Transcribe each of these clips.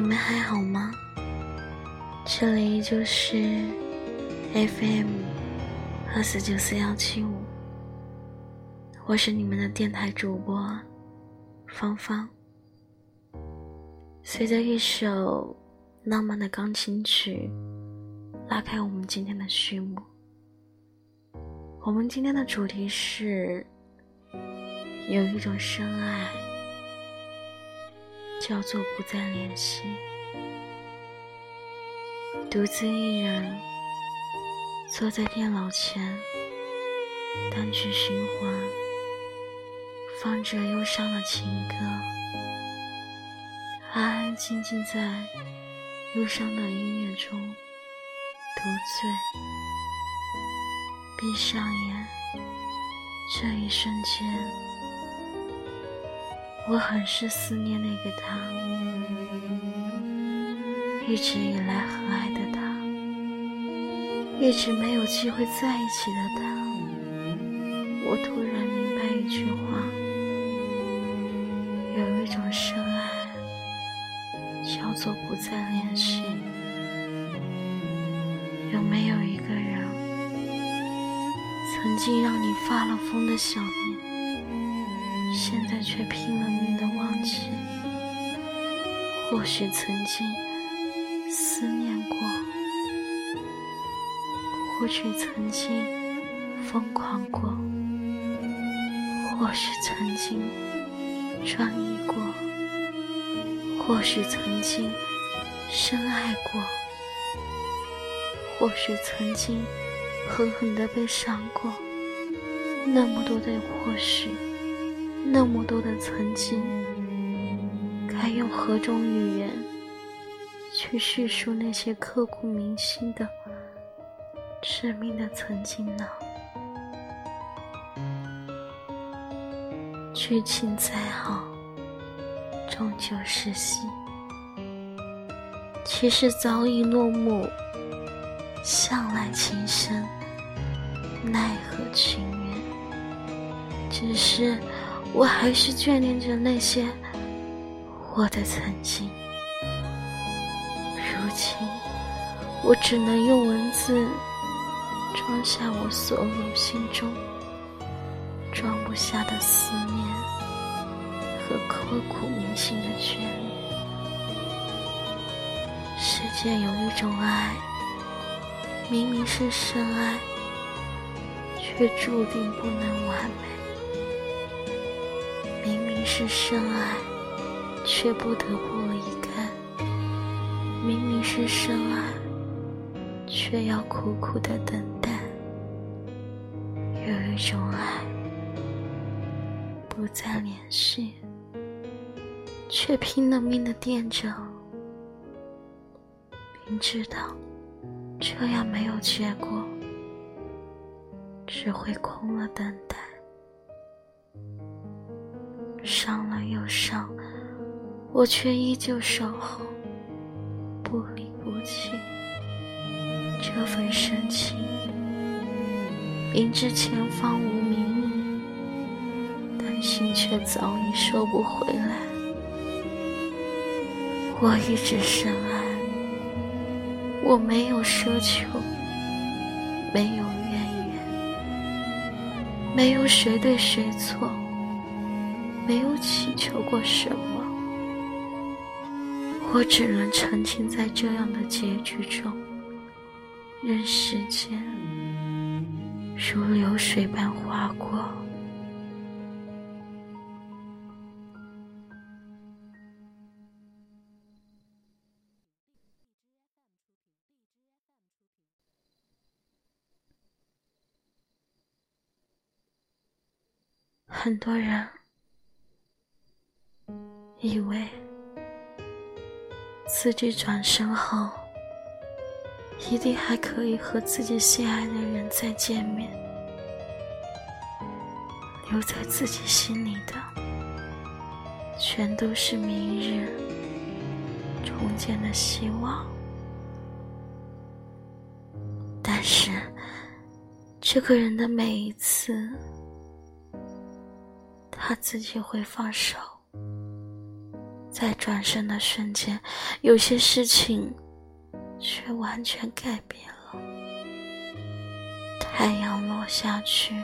你们还好吗？这里就是 FM 二四九四幺七五，我是你们的电台主播芳芳。随着一首浪漫的钢琴曲，拉开我们今天的序幕。我们今天的主题是有一种深爱。叫做不再联系，独自一人坐在电脑前，单曲循环放着忧伤的情歌，安安静静在忧伤的音乐中独醉，闭上眼，这一瞬间。我很是思念那个他，一直以来很爱的他，一直没有机会在一起的他。我突然明白一句话：有一种深爱，叫做不再联系。有没有一个人，曾经让你发了疯的想念？现在却拼了命的忘记，或许曾经思念过，或许曾经疯狂过，或许曾经专一过，或许曾经深爱过，或许曾经狠狠的被伤过，那么多的或许。那么多的曾经，该用何种语言去叙述那些刻骨铭心的、致命的曾经呢？剧情再好，终究是戏。其实早已落幕，向来情深，奈何情缘，只是。我还是眷恋着那些我的曾经。如今，我只能用文字装下我所有心中装不下的思念和刻骨铭心的眷恋。世界有一种爱，明明是深爱，却注定不能完美。是深爱，却不得不离开。明明是深爱，却要苦苦的等待。有一种爱，不再联系，却拼了命的惦着。明知道这样没有结果，只会空了等。伤了又伤，我却依旧守候，不离不弃。这份深情，明知前方无明路，但心却早已收不回来。我一直深爱，我没有奢求，没有怨言，没有谁对谁错。没有祈求过什么，我只能沉浸在这样的结局中，任时间如流水般划过。很多人。以为自己转身后，一定还可以和自己心爱的人再见面。留在自己心里的，全都是明日重建的希望。但是，这个人的每一次，他自己会放手。在转身的瞬间，有些事情却完全改变了。太阳落下去，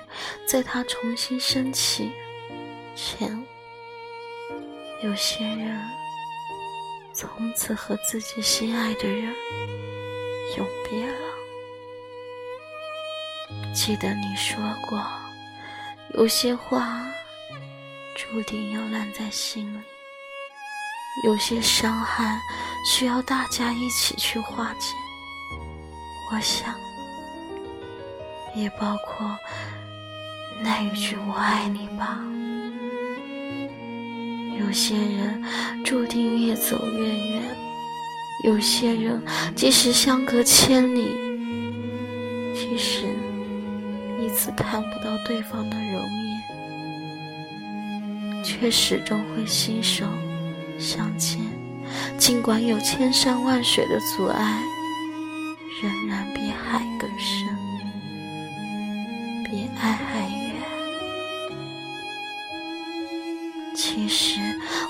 在它重新升起前，有些人从此和自己心爱的人永别了。记得你说过，有些话注定要烂在心里。有些伤害需要大家一起去化解，我想，也包括那一句“我爱你”吧。有些人注定越走越远，有些人即使相隔千里，即使一次看不到对方的容颜，却始终会心生。相见，尽管有千山万水的阻碍，仍然比海更深，比爱还远。其实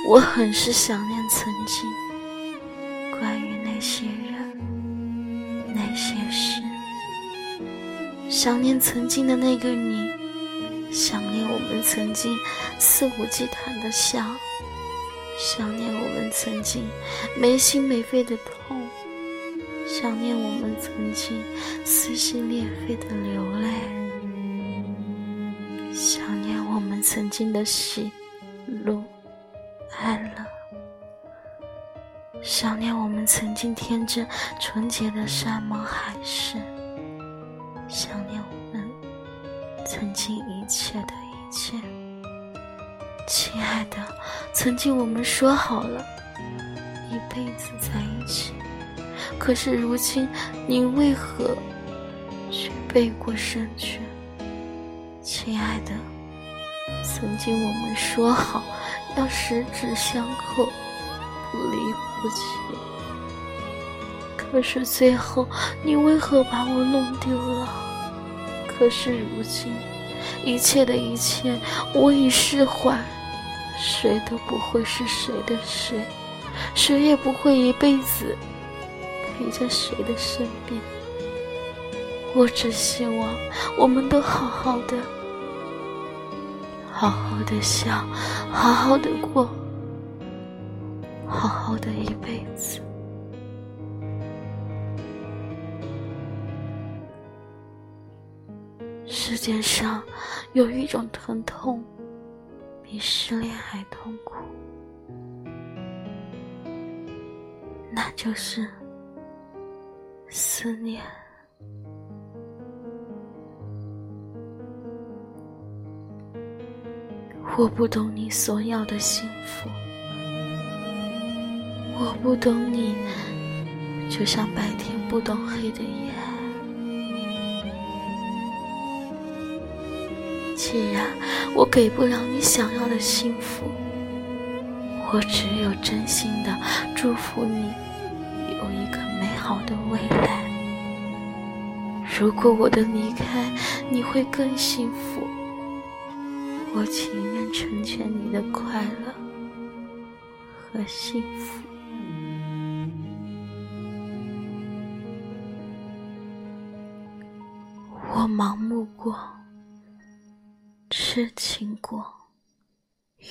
我很是想念曾经，关于那些人，那些事，想念曾经的那个你，想念我们曾经肆无忌惮的笑。想念我们曾经没心没肺的痛，想念我们曾经撕心裂肺的流泪，想念我们曾经的喜怒哀乐，想念我们曾经天真纯洁的山盟海誓，想。曾经我们说好了，一辈子在一起。可是如今，你为何却背过身去？亲爱的，曾经我们说好要十指相扣，不离不弃。可是最后，你为何把我弄丢了？可是如今，一切的一切，我已释怀。谁都不会是谁的谁，谁也不会一辈子陪在谁的身边。我只希望我们都好好的，好好的想，好好的过，好好的一辈子。世界上有一种疼痛。比失恋还痛苦，那就是思念。我不懂你所要的幸福，我不懂你，就像白天不懂黑的夜。既然我给不了你想要的幸福，我只有真心的祝福你有一个美好的未来。如果我的离开你会更幸福，我情愿成全你的快乐和幸福。我盲目过。痴情过，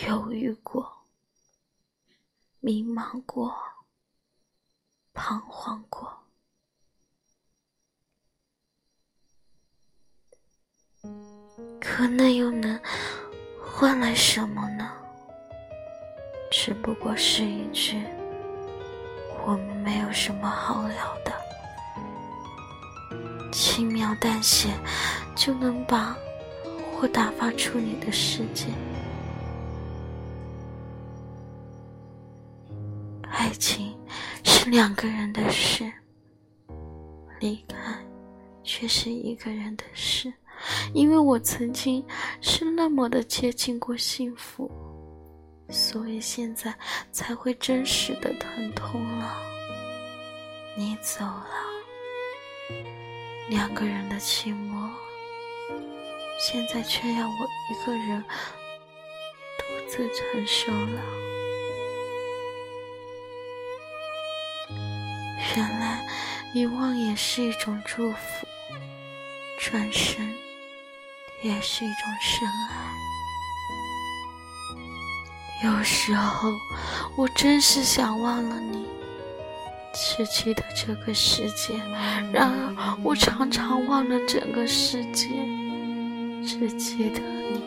犹豫过，迷茫过，彷徨过，可那又能换来什么呢？只不过是一句“我们没有什么好聊的”，轻描淡写就能把。不打发出你的世界，爱情是两个人的事，离开却是一个人的事。因为我曾经是那么的接近过幸福，所以现在才会真实的疼痛了。你走了，两个人的寂寞。现在却要我一个人独自承受了。原来遗忘也是一种祝福，转身也是一种深爱。有时候我真是想忘了你，失去的这个世界；然而我常常忘了整个世界。只记得你，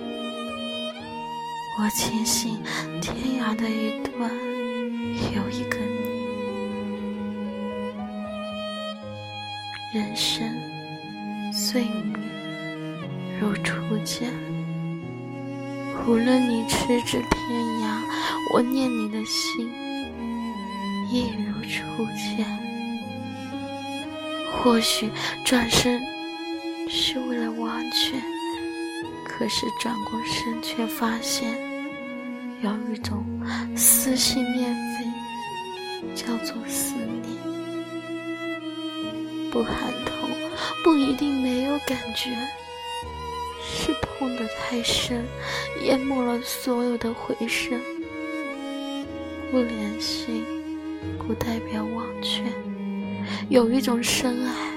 我庆幸天涯的一端有一个你。人生最美如初见，无论你驰至天涯，我念你的心亦如初见。或许转身是为了完全。可是转过身，却发现有一种撕心裂肺，叫做思念。不喊痛，不一定没有感觉。是痛得太深，淹没了所有的回声。不联系，不代表忘却。有一种深爱，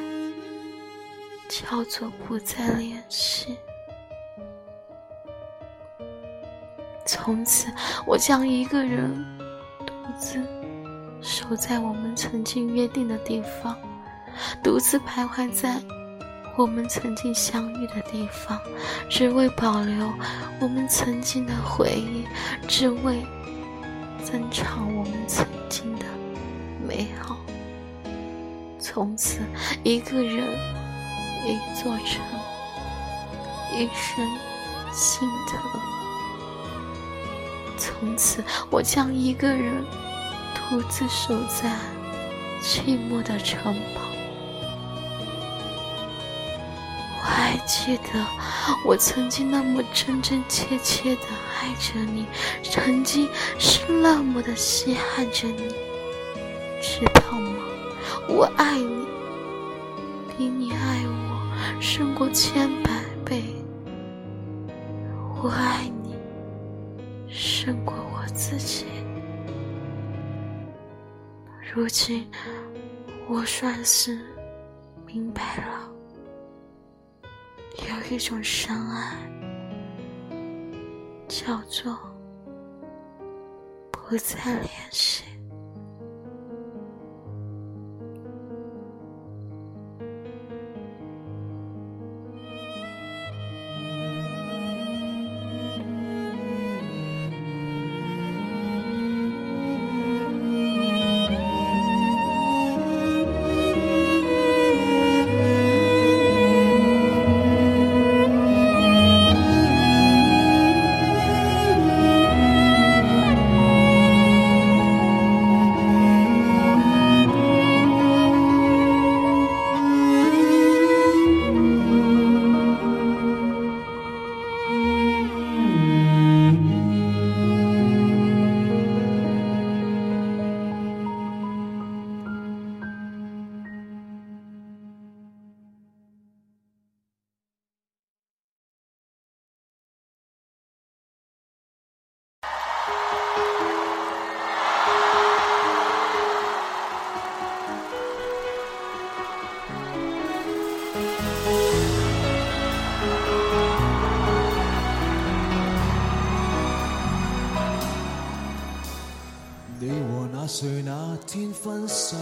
叫做不再联系。从此，我将一个人独自守在我们曾经约定的地方，独自徘徊在我们曾经相遇的地方，只为保留我们曾经的回忆，只为珍藏我们曾经的美好。从此，一个人，一座城，一生心疼。从此，我将一个人独自守在寂寞的城堡。我还记得，我曾经那么真真切切的爱着你，曾经是那么的稀罕着你，知道吗？我爱你，比你爱我胜过千百倍。我爱你。胜过我自己。如今，我算是明白了，有一种深爱，叫做不再联系。谁那天分手？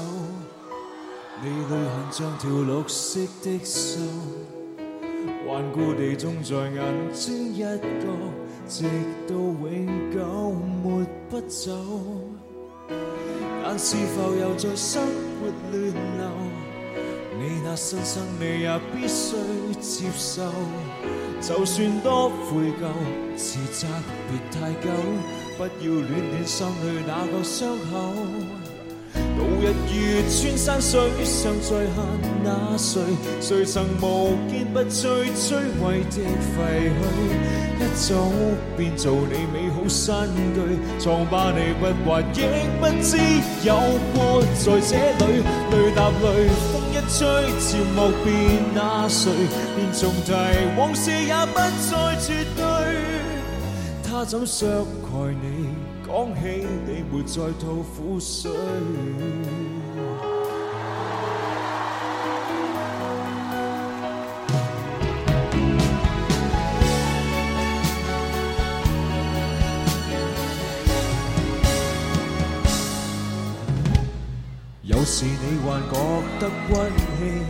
你泪痕像条绿色的手，顽固地种在眼睛一角，直到永久抹不走。但是否又在生活乱流？你那新生你也必须接受，就算多悔疚，自责别太久。不要亂恋心里那個傷口，度日如穿山，水尚在恨那誰？谁曾無坚不摧摧毀的廢墟，一早变做你美好身居。葬疤你鬱还，亦不知有過在這里。淚答淚，風一吹，潮寞變那誰？连重提往事也不再絕對。他怎伤盖你？讲起你没再吐苦水。有时你还觉得温馨，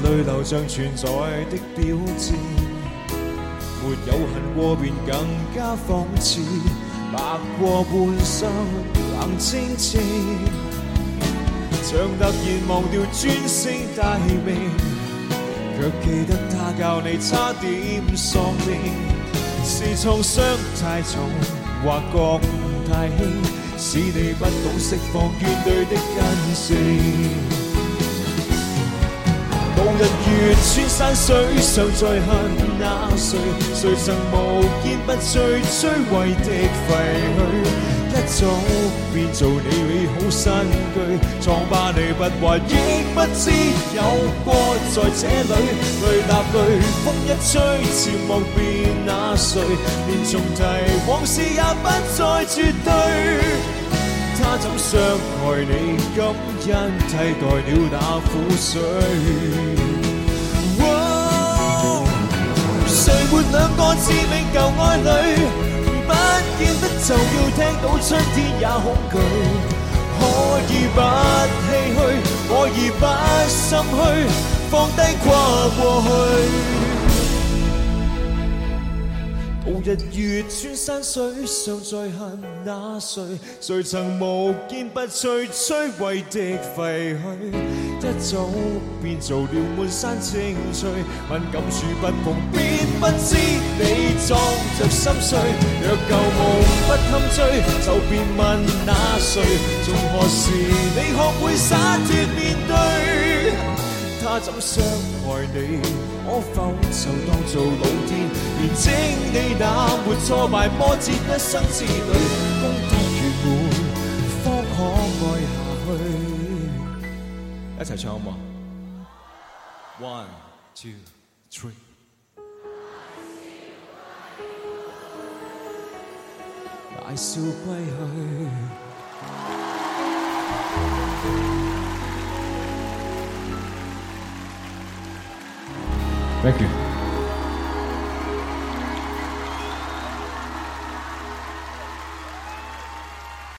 这泪流像存在的标志。没有恨过，便更加讽刺。白过半生，冷清清，像突然忘掉尊姓大名，却记得他教你差点丧命。是创伤太重，或觉太轻，使你不懂释放怨怼的根性。往日越穿山水尚在恨，那谁谁曾无坚不摧？摧毁的废墟，一早变做你美好新居。葬疤你不坏，亦不知有过在这里。泪答泪，风一吹，前望变那谁，连重提往事也不再绝对。他怎伤害你？感恩替代了那苦水。谁没两个致命旧爱侣？不见得就要听到春天也恐惧。可以不唏嘘，可以不心虚，放低跨过去。日月穿山水，尚在恨那谁？谁曾无坚不摧？摧毁的废墟，一早变做了满山青翠。敏感处不逢，便不知你葬着心碎。若旧梦不堪追，就便问那谁。从何时你学会洒脱面对？他怎伤害你？可否就当做老天怜清你那没挫败波折一生之旅，功德圆满方可爱下去。一齐唱好唔？One two three。大笑归去。Thank you.